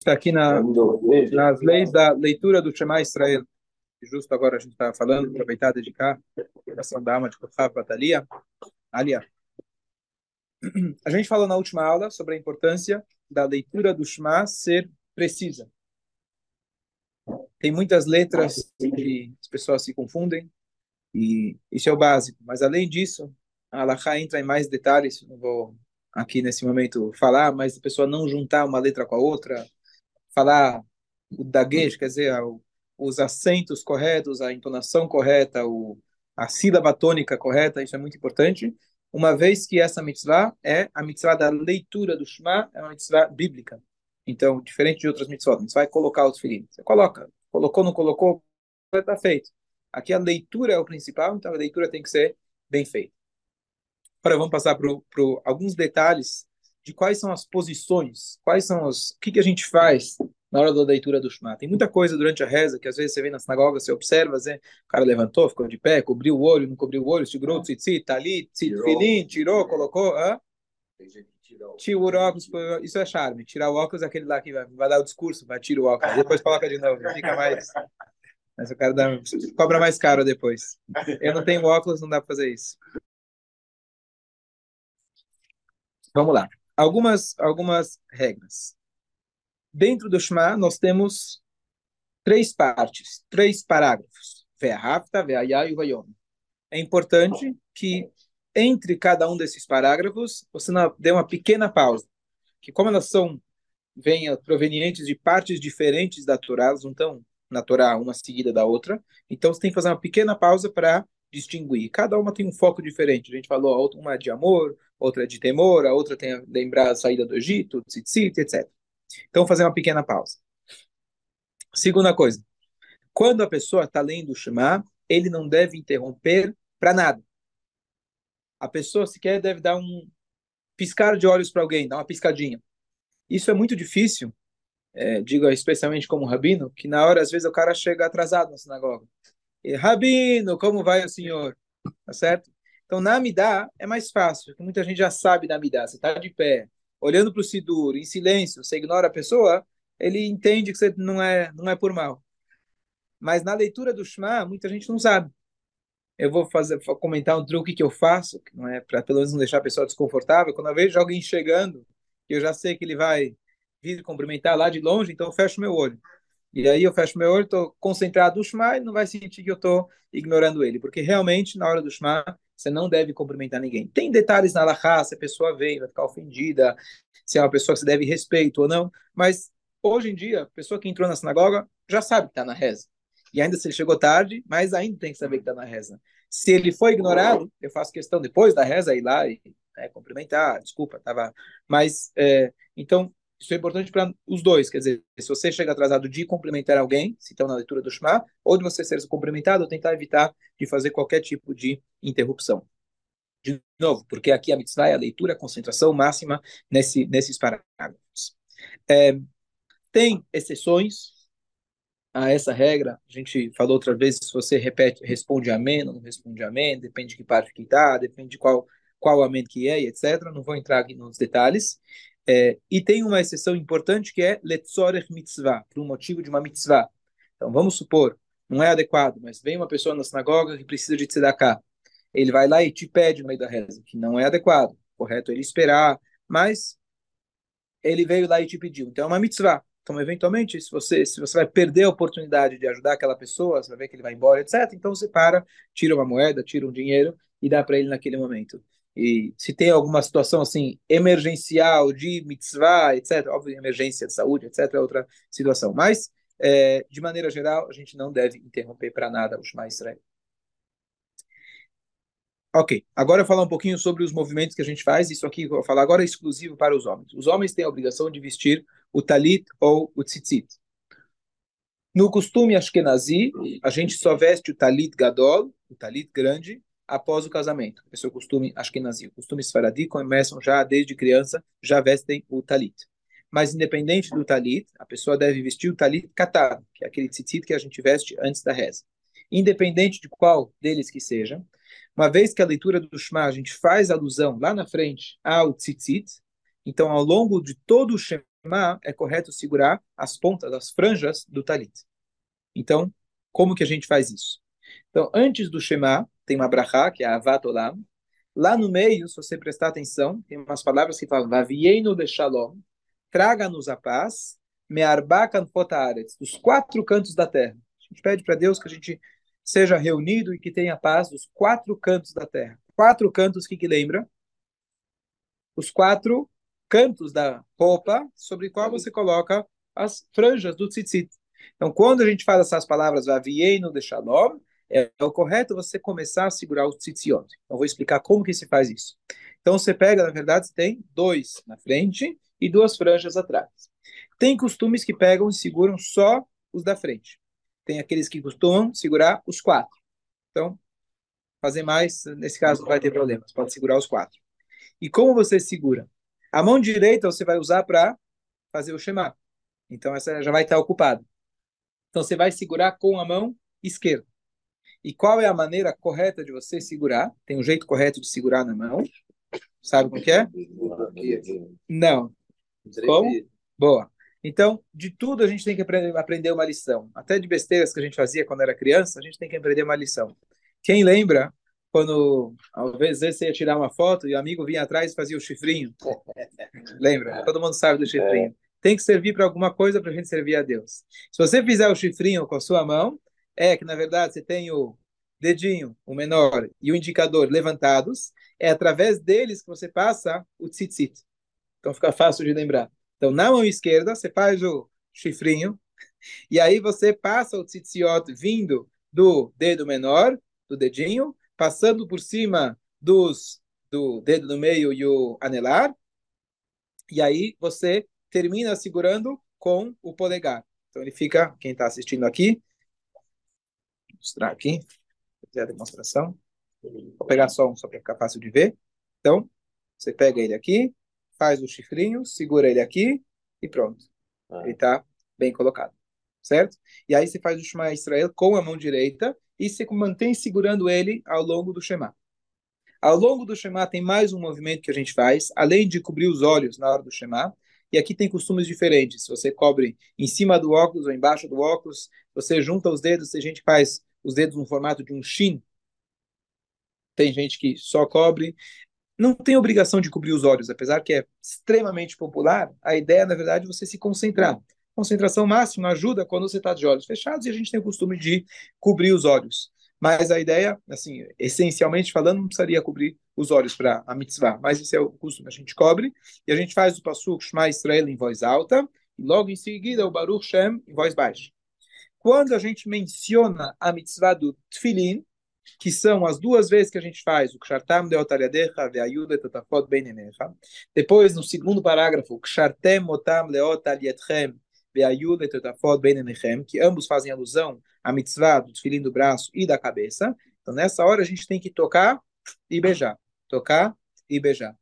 está aqui na, nas leis da leitura do Shema Israel. Justo agora a gente está falando, aproveitar e dedicar a oração da alma de Kochav Batalia. Alia. A gente falou na última aula sobre a importância da leitura do Shema ser precisa. Tem muitas letras que as pessoas se confundem, e isso é o básico. Mas além disso, a Alaha entra em mais detalhes, não vou aqui nesse momento falar, mas a pessoa não juntar uma letra com a outra, falar o daguejo, quer dizer, os acentos corretos, a entonação correta, o, a sílaba tônica correta, isso é muito importante, uma vez que essa mitzvah é a mitzvah da leitura do Shema, é uma mitzvah bíblica. Então, diferente de outras mitzvot, você vai colocar os filhos. Você coloca, colocou, não colocou, está feito. Aqui a leitura é o principal, então a leitura tem que ser bem feita. Agora vamos passar para alguns detalhes de quais são as posições, quais são os, o que, que a gente faz na hora da leitura do Shema. Tem muita coisa durante a reza que às vezes você vê na sinagoga, você observa, né? o cara levantou, ficou de pé, cobriu o olho, não cobriu o olho, segurou, tzitzit, talit, filim, tirou, colocou, hã? Tira o óculos, isso é charme. Tirar o óculos é aquele lá que vai, vai dar o discurso, vai tirar o óculos, depois coloca de novo, fica mais. Mas o cara dá, cobra mais caro depois. Eu não tenho óculos, não dá para fazer isso. Vamos lá algumas, algumas regras. Dentro do Shema, nós temos três partes, três parágrafos. Ve'ahafta, ve'ayá e vayom. É importante que entre cada um desses parágrafos você dê uma pequena pausa, que como elas são vêm provenientes de partes diferentes da Torá, elas não estão na Torá uma seguida da outra, então você tem que fazer uma pequena pausa para distinguir. Cada uma tem um foco diferente. A gente falou, uma é de amor, outra é de temor, a outra tem a lembrar a saída do Egito, tzitzit, etc. Então, fazer uma pequena pausa. Segunda coisa, quando a pessoa está lendo o Shema, ele não deve interromper para nada. A pessoa sequer deve dar um piscar de olhos para alguém, dar uma piscadinha. Isso é muito difícil, é, digo especialmente como rabino, que na hora, às vezes, o cara chega atrasado na sinagoga. E, rabino, como vai o senhor? Tá certo? Então, na Amidá é mais fácil, porque muita gente já sabe da Amidá. Você está de pé, olhando para o Sidur, em silêncio, você ignora a pessoa, ele entende que você não é, não é por mal. Mas na leitura do Shema, muita gente não sabe. Eu vou fazer, vou comentar um truque que eu faço, que não é para pelo menos não deixar a pessoa desconfortável. Quando eu vejo alguém chegando, eu já sei que ele vai vir cumprimentar lá de longe, então eu fecho meu olho. E aí eu fecho meu olho, estou concentrado no Shema e não vai sentir que eu estou ignorando ele, porque realmente na hora do Shema você não deve cumprimentar ninguém. Tem detalhes na Lahá, se a pessoa vem, vai ficar ofendida, se é uma pessoa que se deve respeito ou não, mas hoje em dia, a pessoa que entrou na sinagoga já sabe que está na reza. E ainda se ele chegou tarde, mas ainda tem que saber que está na reza. Se ele foi ignorado, eu faço questão depois da reza ir lá e né, cumprimentar, desculpa, estava. Mas, é, então, isso é importante para os dois, quer dizer, se você chega atrasado de cumprimentar alguém, se estão na leitura do Shema, ou de você ser cumprimentado, tentar evitar de fazer qualquer tipo de interrupção. De novo, porque aqui a mitzvah é a leitura, a concentração máxima nesse, nesses parágrafos. É, tem exceções a essa regra. A gente falou outra vez, se você repete, responde amém, ou não responde amém, depende de que parte que está, depende de qual, qual amém que é, etc. Não vou entrar aqui nos detalhes. É, e tem uma exceção importante que é letzorech mitzvah, por um motivo de uma mitzvah. Então, vamos supor, não é adequado, mas vem uma pessoa na sinagoga que precisa de tzedakah. Ele vai lá e te pede no meio da reza, que não é adequado. Correto ele esperar, mas ele veio lá e te pediu. Então, é uma mitzvah. Então, eventualmente, se você, se você vai perder a oportunidade de ajudar aquela pessoa, você vai ver que ele vai embora, etc., então você para, tira uma moeda, tira um dinheiro e dá para ele naquele momento. E se tem alguma situação assim emergencial de mitzvah, etc., óbvio, emergência de saúde, etc., é outra situação. Mas, é, de maneira geral, a gente não deve interromper para nada o Shema Israel. Ok, agora eu vou falar um pouquinho sobre os movimentos que a gente faz. Isso aqui que eu vou falar agora é exclusivo para os homens. Os homens têm a obrigação de vestir o talit ou o tzitzit. No costume ashkenazi, a gente só veste o talit gadol, o talit grande, após o casamento. Esse é o costume ashkenazi. O costume esfaradi começam já desde criança, já vestem o talit. Mas independente do talit, a pessoa deve vestir o talit katado, que é aquele tzitzit que a gente veste antes da reza. Independente de qual deles que seja, uma vez que a leitura do Shema a gente faz alusão lá na frente ao tzitzit, então ao longo de todo o Shema é correto segurar as pontas das franjas do talit. Então, como que a gente faz isso? Então, antes do Shema, tem uma brachá, que é Avat Olam. Lá no meio, se você prestar atenção, tem umas palavras que falam Vavienu de Shalom, traga-nos a paz, Me'arbakan Fotaretz, dos quatro cantos da terra. A gente pede para Deus que a gente seja reunido e que tenha paz dos quatro cantos da terra. Quatro cantos que, que lembra? Os quatro cantos da roupa sobre qual você coloca as franjas do tzitzit. Então, quando a gente fala essas palavras, Vavienu de Shalom, é, o correto você começar a segurar o tzitziot. Então, vou explicar como que se faz isso. Então, você pega, na verdade, tem dois na frente e duas franjas atrás. Tem costumes que pegam e seguram só os da frente. Tem aqueles que costumam segurar os quatro. Então, fazer mais, nesse caso, não vai ter problema. Você pode segurar os quatro. E como você segura? A mão direita você vai usar para fazer o Shema. Então, essa já vai estar ocupada. Então, você vai segurar com a mão esquerda. E qual é a maneira correta de você segurar? Tem um jeito correto de segurar na mão. Sabe como que é? Não. Como? Boa. Então, de tudo a gente tem que aprender uma lição. Até de besteiras que a gente fazia quando era criança, a gente tem que aprender uma lição. Quem lembra quando, às vezes, você ia tirar uma foto e o amigo vinha atrás e fazia o chifrinho? lembra? Todo mundo sabe do chifrinho. Tem que servir para alguma coisa para a gente servir a Deus. Se você fizer o chifrinho com a sua mão, é que, na verdade, você tem o dedinho, o menor, e o indicador levantados, é através deles que você passa o tzitzit. Então fica fácil de lembrar. Então, na mão esquerda, você faz o chifrinho, e aí você passa o tzitziot vindo do dedo menor, do dedinho, passando por cima dos, do dedo do meio e o anelar, e aí você termina segurando com o polegar. Então ele fica, quem está assistindo aqui, mostrar aqui, fazer a demonstração. Vou pegar só um, só para ficar fácil de ver. Então, você pega ele aqui, faz o chifrinho, segura ele aqui e pronto. Ah. Ele está bem colocado, certo? E aí você faz o Shema Israel com a mão direita e você mantém segurando ele ao longo do Shema. Ao longo do Shema tem mais um movimento que a gente faz, além de cobrir os olhos na hora do Shema, e aqui tem costumes diferentes. Se você cobre em cima do óculos ou embaixo do óculos, você junta os dedos, tem gente faz os dedos no formato de um shin. Tem gente que só cobre. Não tem obrigação de cobrir os olhos, apesar que é extremamente popular. A ideia, na verdade, é você se concentrar. Concentração máxima ajuda quando você está de olhos fechados e a gente tem o costume de cobrir os olhos. Mas a ideia, assim, essencialmente falando, não precisaria cobrir os olhos para a mitzvah, mas esse é o costume, a gente cobre, e a gente faz o Passuk Shema Israel em voz alta, e logo em seguida o Baruch Shem em voz baixa. Quando a gente menciona a mitzvah do Tfilin, que são as duas vezes que a gente faz o Kshartam Leotaliadecha ve'ayuda tetafot benenecha, depois no segundo parágrafo, Kshartem otam leotalietchem ve'ayuda tetafot benenechem, que ambos fazem alusão à mitzvah do Tfilin do braço e da cabeça, então nessa hora a gente tem que tocar e beijar. Tocar e beijar.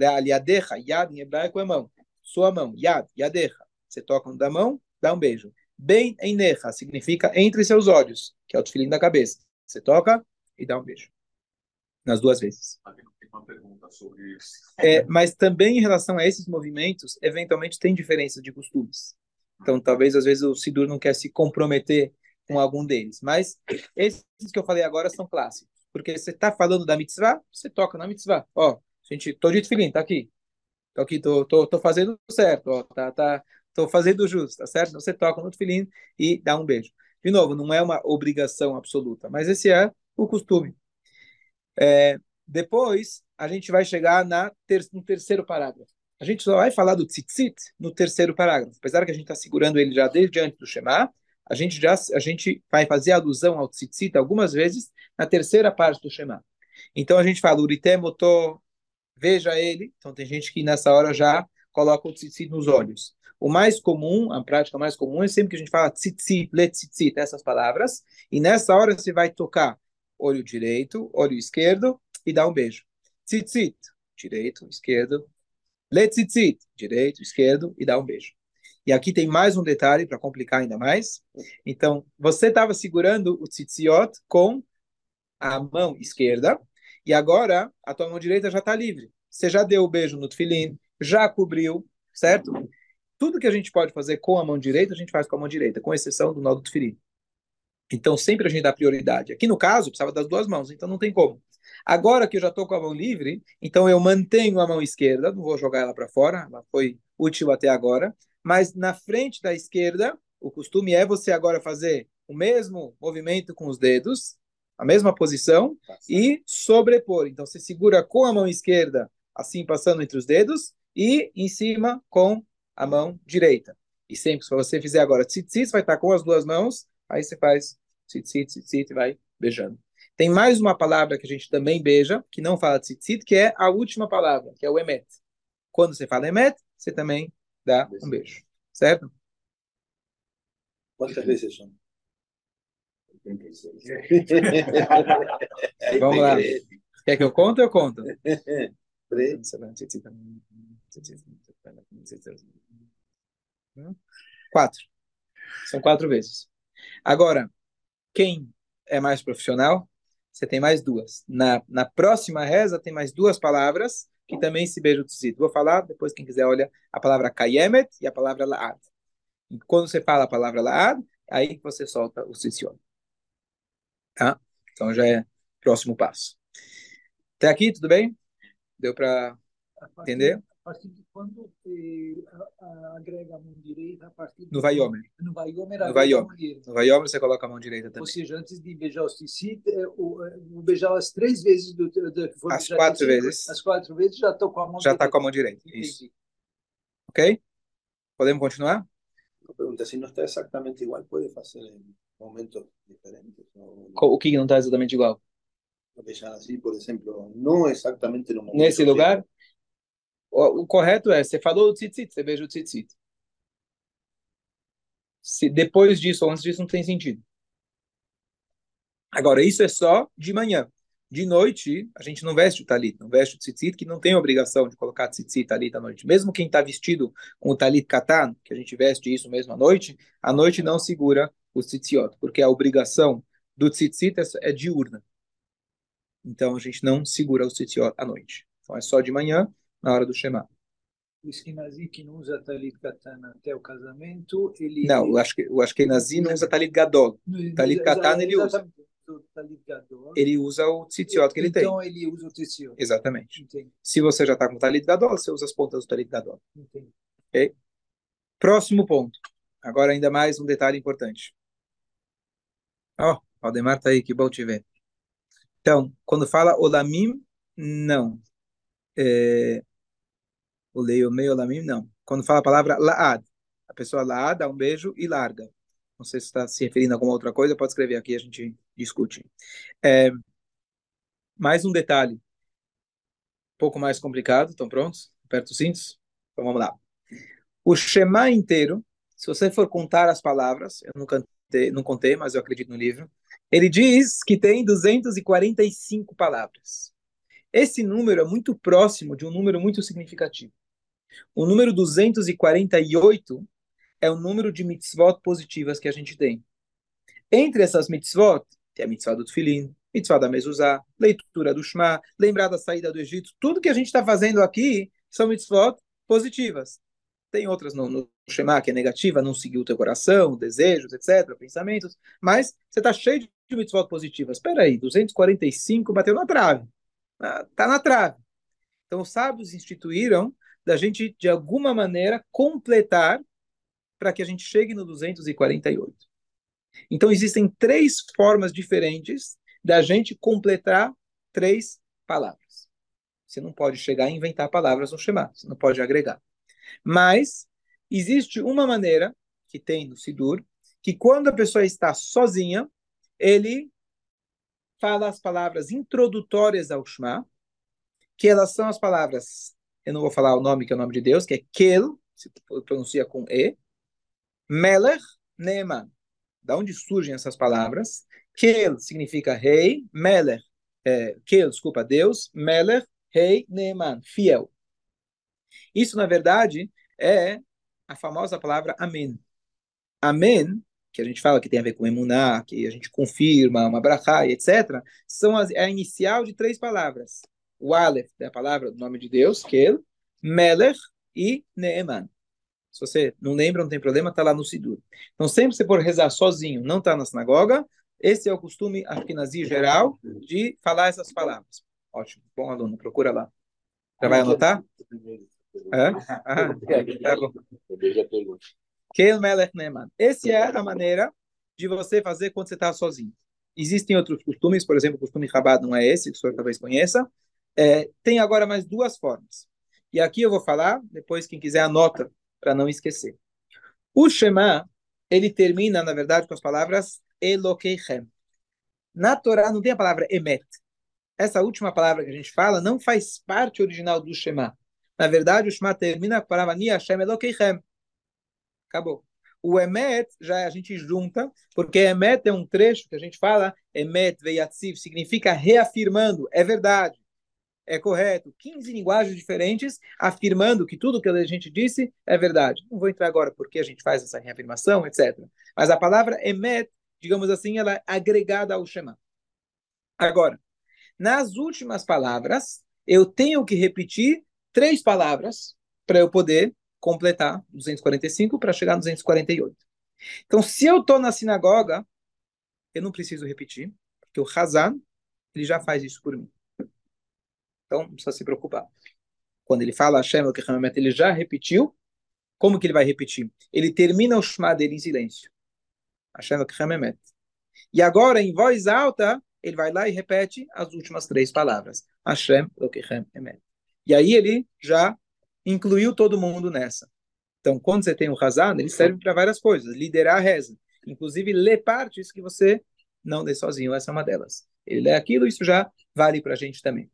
Aliadecha, yad em hebraico é mão. Sua mão, yad, yadecha. Você toca da mão, dá um beijo. Bem em necha significa entre seus olhos, que é o tefilim da cabeça. Você toca e dá um beijo. Nas duas vezes. Uma pergunta sobre isso. É, mas também em relação a esses movimentos, eventualmente tem diferenças de costumes. Então, talvez às vezes o Sidur não quer se comprometer com algum deles. Mas esses que eu falei agora são clássicos. Porque você está falando da mitzvah, você toca na mitzvah. Ó, gente, tô de tefilim, tá aqui. Tô aqui, tô, tô, tô fazendo certo, ó, tá, tá, tô fazendo justo, tá certo? Você toca no tefilim e dá um beijo. De novo, não é uma obrigação absoluta, mas esse é o costume. É, depois, a gente vai chegar na ter, no terceiro parágrafo. A gente só vai falar do tzitzit no terceiro parágrafo. Apesar que a gente está segurando ele já desde antes do Shema, a gente já a gente vai fazer alusão ao tzitzit algumas vezes na terceira parte do Shema. Então a gente fala, uritemoto, veja ele. Então tem gente que nessa hora já coloca o tzitzit nos olhos. O mais comum, a prática mais comum é sempre que a gente fala tzitzit, le tzitzit, essas palavras. E nessa hora você vai tocar olho direito, olho esquerdo e dar um beijo. Tzitzit, direito, esquerdo. Le tzitzit, direito, esquerdo e dá um beijo. E aqui tem mais um detalhe para complicar ainda mais. Então, você estava segurando o tzitziot com a mão esquerda e agora a tua mão direita já está livre. Você já deu o beijo no tefilim, já cobriu, certo? Tudo que a gente pode fazer com a mão direita, a gente faz com a mão direita, com exceção do nó do tefilim. Então, sempre a gente dá prioridade. Aqui no caso, precisava das duas mãos, então não tem como. Agora que eu já estou com a mão livre, então eu mantenho a mão esquerda, não vou jogar ela para fora, ela foi útil até agora, mas na frente da esquerda, o costume é você agora fazer o mesmo movimento com os dedos, a mesma posição, e sobrepor. Então, você segura com a mão esquerda, assim passando entre os dedos, e em cima com a mão direita. E sempre, se você fizer agora tzitzit, vai estar com as duas mãos, aí você faz tzitzit, tzitzit, e vai beijando. Tem mais uma palavra que a gente também beija, que não fala tzitzit, que é a última palavra, que é o emet. Quando você fala emet, você também dá um beijo. Certo? Quantas vezes são? Vamos lá. Quer que eu conte ou eu conto? Quatro. São quatro vezes. Agora, quem é mais profissional, você tem mais duas. Na, na próxima reza, tem mais duas palavras que também se beijam tzitzit. Vou falar, depois quem quiser olha a palavra kayemet e a palavra laad. Quando você fala a palavra laad, aí você solta o tzitzit. Tá? Então já é próximo passo. Até aqui, tudo bem? Deu para entender? A partir de quando eh, agrega a mão direita? A partir no Vaiomer. No Vaiomer, no Vaiomer. No Vaiomer você coloca a mão direita também. Ou seja, antes de beijar o Sissi, eh, o, eh, beijar as três vezes do, do, do As quatro vezes. As quatro vezes já estou com a mão já está com a mão direita. Isso. Ok? Podemos continuar? Uma pergunta, se não está exatamente igual, pode fazer em momentos diferentes? O que não está exatamente igual? Beijar assim, por exemplo, não exatamente no momento. Nesse lugar? O, o correto é, você falou o tzitzit, você beija o tzitzit. Se depois disso ou antes disso não tem sentido. Agora, isso é só de manhã. De noite, a gente não veste o talit, não veste o tzitzit, que não tem obrigação de colocar tzitzit talit à noite. Mesmo quem está vestido com o talit katan, que a gente veste isso mesmo à noite, à noite não segura o tzitziot, porque a obrigação do tzitzit é, é diurna. Então, a gente não segura o tzitziot à noite. Então, é só de manhã, na hora do Shema. O Eskenazi que não usa talit katana até o casamento, ele... Não, o Ashkenazi não usa talit gadol. Talit katana ele usa. Ele usa o tzitziot que ele tem. Então ele usa o tzitziot. Exatamente. Entendi. Se você já está com talit gadol, você usa as pontas do talit gadol. Entendi. Ok? Próximo ponto. Agora ainda mais um detalhe importante. Ó, oh, Aldemar tá aí, que bom te ver. Então, quando fala olamim, não. É, o leio meio lamim, não. Quando fala a palavra laad, a pessoa laad dá um beijo e larga. Não sei se está se referindo a alguma outra coisa, pode escrever aqui, a gente discute. É, mais um detalhe, um pouco mais complicado, estão prontos? Aperta os cintos? Então vamos lá. O Shema inteiro, se você for contar as palavras, eu não não contei, mas eu acredito no livro, ele diz que tem 245 palavras. Esse número é muito próximo de um número muito significativo. O número 248 é o número de mitzvot positivas que a gente tem. Entre essas mitzvot, tem a mitzvah do Tfilin, mitzvah da mezuzá, leitura do Shema, lembrar da saída do Egito, tudo que a gente está fazendo aqui são mitzvot positivas. Tem outras no, no Shema que é negativa, não seguir o teu coração, desejos, etc., pensamentos, mas você está cheio de mitzvot positivas. Espera aí, 245 bateu na trave. Está na trave. Então os sábios instituíram da gente, de alguma maneira, completar para que a gente chegue no 248. Então, existem três formas diferentes da gente completar três palavras. Você não pode chegar a inventar palavras no Shema, você não pode agregar. Mas, existe uma maneira, que tem no Sidur, que quando a pessoa está sozinha, ele fala as palavras introdutórias ao Shema, que elas são as palavras eu não vou falar o nome que é o nome de Deus, que é Kel, se pronuncia com E, Melech Neeman. Da onde surgem essas palavras? Kel significa rei, Melech, é, Kel, desculpa, Deus, Melech, rei, Neeman, fiel. Isso, na verdade, é a famosa palavra Amém. Amém, que a gente fala que tem a ver com emuná, que a gente confirma, uma brachá, etc., são as, é a inicial de três palavras o Aleph, da palavra do nome de Deus, Kel, Melech e Neeman. Se você não lembra, não tem problema, está lá no Sidur. Então, sempre você for rezar sozinho, não está na sinagoga, esse é o costume ashkenazi geral de falar essas palavras. Ótimo, bom aluno, procura lá. Já vai anotar? É? Ah, tá bom. Essa é a maneira de você fazer quando você está sozinho. Existem outros costumes, por exemplo, o costume Rabat não é esse, que o senhor talvez conheça. É, tem agora mais duas formas. E aqui eu vou falar, depois quem quiser anota para não esquecer. O Shema, ele termina, na verdade, com as palavras Elokeichem. Na Torá não tem a palavra Emet. Essa última palavra que a gente fala não faz parte original do Shema. Na verdade, o Shema termina com a palavra Ni Hashem Elokeichem. Acabou. O Emet já a gente junta, porque Emet é um trecho que a gente fala, Emet Veyatziv, significa reafirmando, é verdade é correto, 15 linguagens diferentes afirmando que tudo que a gente disse é verdade. Não vou entrar agora porque a gente faz essa reafirmação, etc. Mas a palavra emet, digamos assim, ela é agregada ao Shema. Agora, nas últimas palavras, eu tenho que repetir três palavras para eu poder completar 245 para chegar a 248. Então, se eu estou na sinagoga, eu não preciso repetir, porque o Hazan, ele já faz isso por mim. Então, não precisa se preocupar. Quando ele fala Hashem, ele já repetiu. Como que ele vai repetir? Ele termina o Shema dele em silêncio. Hashem E agora, em voz alta, ele vai lá e repete as últimas três palavras. Hashem Emet. E aí ele já incluiu todo mundo nessa. Então, quando você tem o Hazan, ele serve para várias coisas. Liderar a reza. Inclusive, ler partes que você não lê sozinho. Essa é uma delas. Ele lê aquilo, isso já vale para a gente também.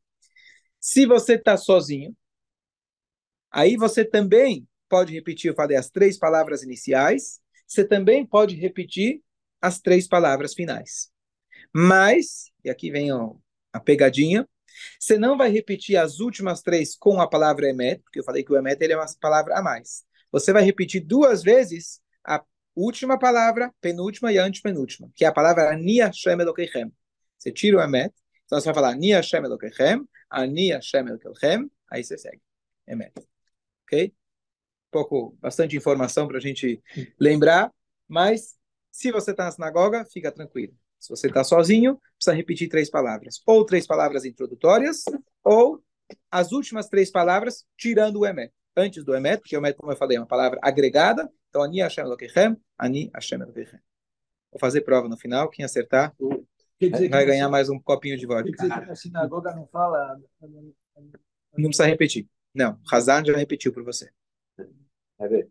Se você está sozinho, aí você também pode repetir, eu falei, as três palavras iniciais, você também pode repetir as três palavras finais. Mas, e aqui vem ó, a pegadinha, você não vai repetir as últimas três com a palavra emet, porque eu falei que o emet ele é uma palavra a mais. Você vai repetir duas vezes a última palavra, penúltima e antepenúltima, que é a palavra Ni Hashem Elokeichem. Você tira o emet, então você vai falar Ni Hashem Elokeichem, Ani Hashem Elkelchem, aí você segue. Emet. Ok? Um pouco, bastante informação para a gente lembrar, mas se você está na sinagoga, fica tranquilo. Se você está sozinho, precisa repetir três palavras. Ou três palavras introdutórias, ou as últimas três palavras, tirando o Emet. Antes do Emet, porque o Emet, como eu falei, é uma palavra agregada. Então, Ani Hashem Elokechem, Ani Hashem Elokechem. Vou fazer prova no final. Quem acertar, vai ganhar mais um copinho de vodka. Quer dizer que a sinagoga não fala. Não precisa repetir. Não, Hazan já repetiu para você. É ver.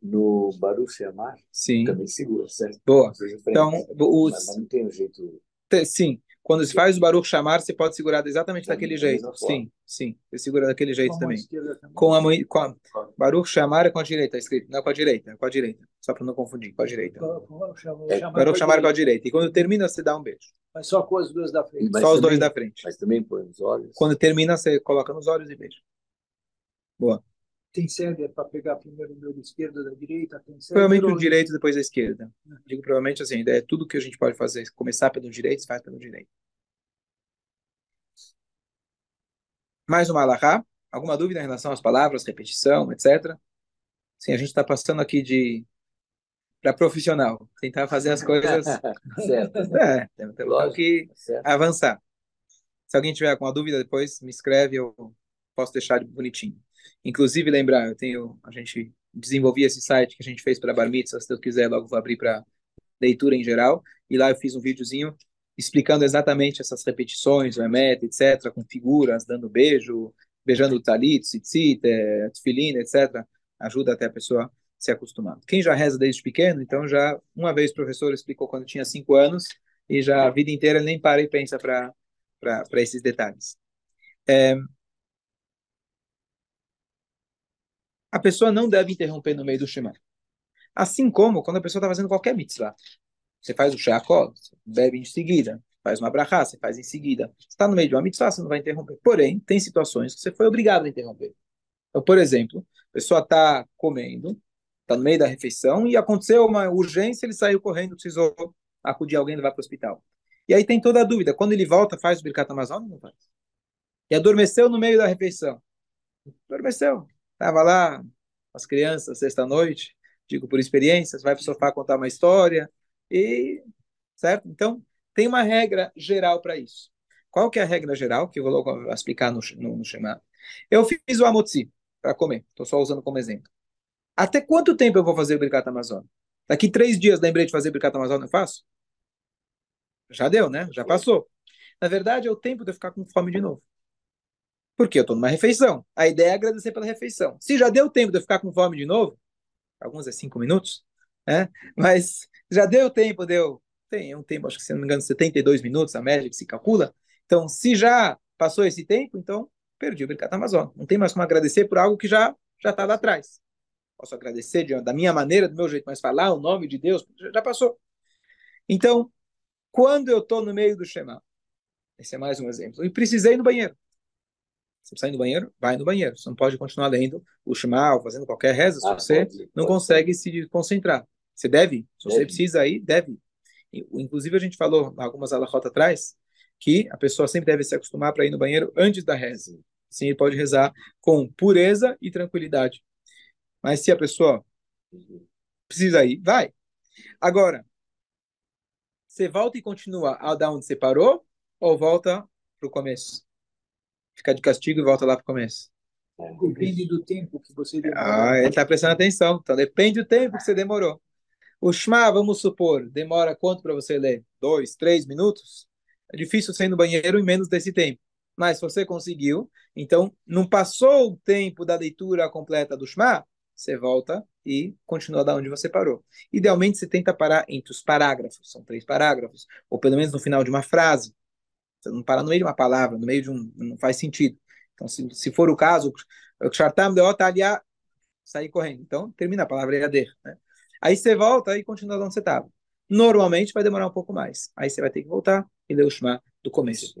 No Baruch Shamar, Sim. também segura, certo? Boa. Então, os... mas, não tem um jeito. Sim. Quando se faz o Baruch chamar, você pode segurar exatamente daquele jeito. Sim, sim. Você segura daquele jeito também. Com a mãe. Com a... Baruch chamar é com a direita, escrito. Não é com a direita, é com a direita. Só para não confundir, com a direita. Baruch chamar é com a direita. E quando termina, você dá um beijo. Mas só com os dois da frente. Mas só os dois da frente. Mas também põe nos olhos. Quando termina, você coloca nos olhos e beija. Boa. Tem sede para pegar primeiro o meu esquerdo da direita? Tem provavelmente o direito depois da esquerda. Digo provavelmente assim, é tudo que a gente pode fazer. Começar pelo direito, faz pelo direito. Mais uma alahá? Alguma dúvida em relação às palavras, repetição, etc? Sim, a gente está passando aqui de para profissional, tentar fazer as coisas. certo. É, temos que certo. avançar. Se alguém tiver alguma dúvida, depois me escreve, eu posso deixar de bonitinho. Inclusive, lembrar, eu tenho, a gente desenvolvi esse site que a gente fez para Bar Mitzvah, se Deus quiser, logo vou abrir para leitura em geral, e lá eu fiz um videozinho explicando exatamente essas repetições, o emet, etc., com figuras, dando beijo, beijando o talit, tzitzit, é, tefilin, etc., ajuda até a pessoa se acostumar. Quem já reza desde pequeno, então já, uma vez o professor explicou quando tinha cinco anos, e já a vida inteira nem para e pensa para esses detalhes. É, a pessoa não deve interromper no meio do Shema. Assim como quando a pessoa está fazendo qualquer mitzvah. Você faz o sheakol, bebe em seguida, faz uma brachá, você faz em seguida. Você está no meio de uma mitzvah, você não vai interromper. Porém, tem situações que você foi obrigado a interromper. Então, por exemplo, a pessoa está comendo, está no meio da refeição e aconteceu uma urgência, ele saiu correndo, precisou acudir alguém levar para o hospital. E aí tem toda a dúvida, quando ele volta, faz o Birkat Amazon ou não faz? E adormeceu no meio da refeição. Adormeceu. Estava lá as crianças, sexta-noite, digo por experiência, você vai para o sofá contar uma história, e certo? Então, tem uma regra geral para isso. Qual que é a regra geral, que eu vou logo explicar no, no, no? Eu fiz o amotzi para comer, estou só usando como exemplo. Até quanto tempo eu vou fazer o Birkat Amazônia? Daqui três dias lembrei de fazer o Birkat Amazônia, eu faço? Já deu, né? Já passou. Na verdade, é o tempo de eu ficar com fome de novo. Porque eu estou numa refeição. A ideia é agradecer pela refeição. Se já deu tempo de eu ficar com fome de novo, alguns é cinco minutos, né? Mas já deu tempo, deu. Tem um tempo, acho que se não me engano, 72 minutos, a média que se calcula. Então, se já passou esse tempo, então perdi o Birkat Amazon. Não tem mais como agradecer por algo que já já está lá atrás. Posso agradecer de, da minha maneira, do meu jeito, mas falar o nome de Deus já passou. Então, quando eu estou no meio do Shema, esse é mais um exemplo, e precisei ir no banheiro. Você sai no banheiro, vai no banheiro. Você não pode continuar lendo o Shema ou fazendo qualquer reza se ah, você pode, não pode consegue se concentrar. Você deve, se deve. você precisa ir, deve. Inclusive, a gente falou algumas alahot atrás que a pessoa sempre deve se acostumar para ir no banheiro antes da reza. Sim, ele pode rezar com pureza e tranquilidade. Mas se a pessoa precisa ir, vai. Agora, você volta e continua a da onde você parou ou volta para o começo? Fica de castigo e volta lá para o começo. Depende do tempo que você demorou. Ah, ele está prestando atenção. Então, depende do tempo que você demorou. O Shema, vamos supor, demora quanto para você ler? Dois, três minutos? É difícil sair no banheiro em menos desse tempo. Mas se você conseguiu, então não passou o tempo da leitura completa do Shema, você volta e continua da onde você parou. Idealmente, você tenta parar entre os parágrafos, são três parágrafos, ou pelo menos no final de uma frase. Você não para no meio de uma palavra, no meio de um. não faz sentido. Então, se, se for o caso, Kshartam Deotalia, sair correndo. Então, termina a palavra Yader. Né? Aí você volta e continua onde você estava. Normalmente vai demorar um pouco mais. Aí você vai ter que voltar e ler o Shema do começo.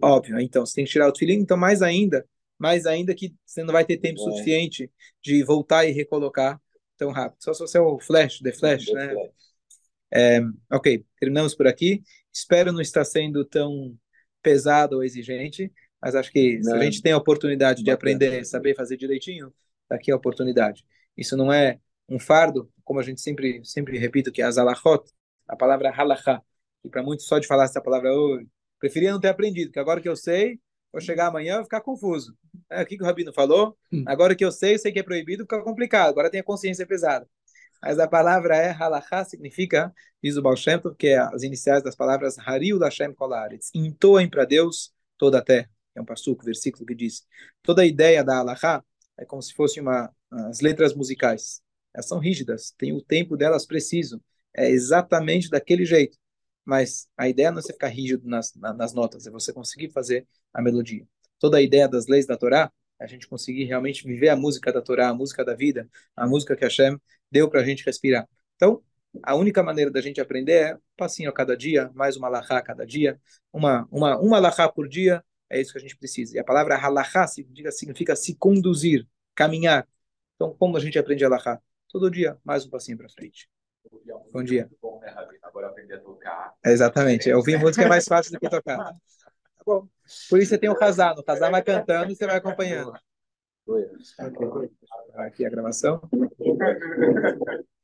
Óbvio, então você tem que tirar o tefilim, então mais ainda, mais ainda que você não vai ter tempo é. suficiente de voltar e recolocar tão rápido. Só se você é o flash, the flash, né? Flash. É, ok, terminamos por aqui. Espero não estar sendo tão pesado ou exigente, mas acho que não. se a gente tem a oportunidade de aprender, saber fazer direitinho, tá aqui a oportunidade. Isso não é um fardo, como a gente sempre sempre repito que é as alachot, a palavra halachá, e para muitos só de falar essa palavra hoje, preferia não ter aprendido, que agora que eu sei, vou chegar amanhã e vou ficar confuso. É, o que, que o Rabino falou? Hum. Agora que eu sei, eu sei que é proibido, fica complicado. Agora tem a consciência pesada. Mas a palavra é halachá, significa, diz o Baal Shem Tov, que é as iniciais das palavras Hariu Lashem Kolaretz, entoem para Deus toda a terra. É um passuco, versículo que diz. Toda a ideia da halachá é como se fosse uma, as letras musicais. Elas são rígidas, tem o tempo delas preciso. É exatamente daquele jeito. Mas a ideia não é você ficar rígido nas, nas notas, é você conseguir fazer a melodia. Toda a ideia das leis da Torá é a gente conseguir realmente viver a música da Torá, a música da vida, a música que Hashem deu para a gente respirar. Então, a única maneira da gente aprender é um passinho a cada dia, mais uma alahá a cada dia, uma, uma, uma alahá por dia, é isso que a gente precisa. E a palavra halahá significa, significa se conduzir, caminhar. Então, como a gente aprende alahá? Todo dia, mais um passinho para frente. Bom dia. Agora aprender a tocar. exatamente. Ouvir música é mais fácil do que tocar. Tá bom. Por isso você tem o casar. No casar vai cantando e você vai acompanhando. Aqui a gravação.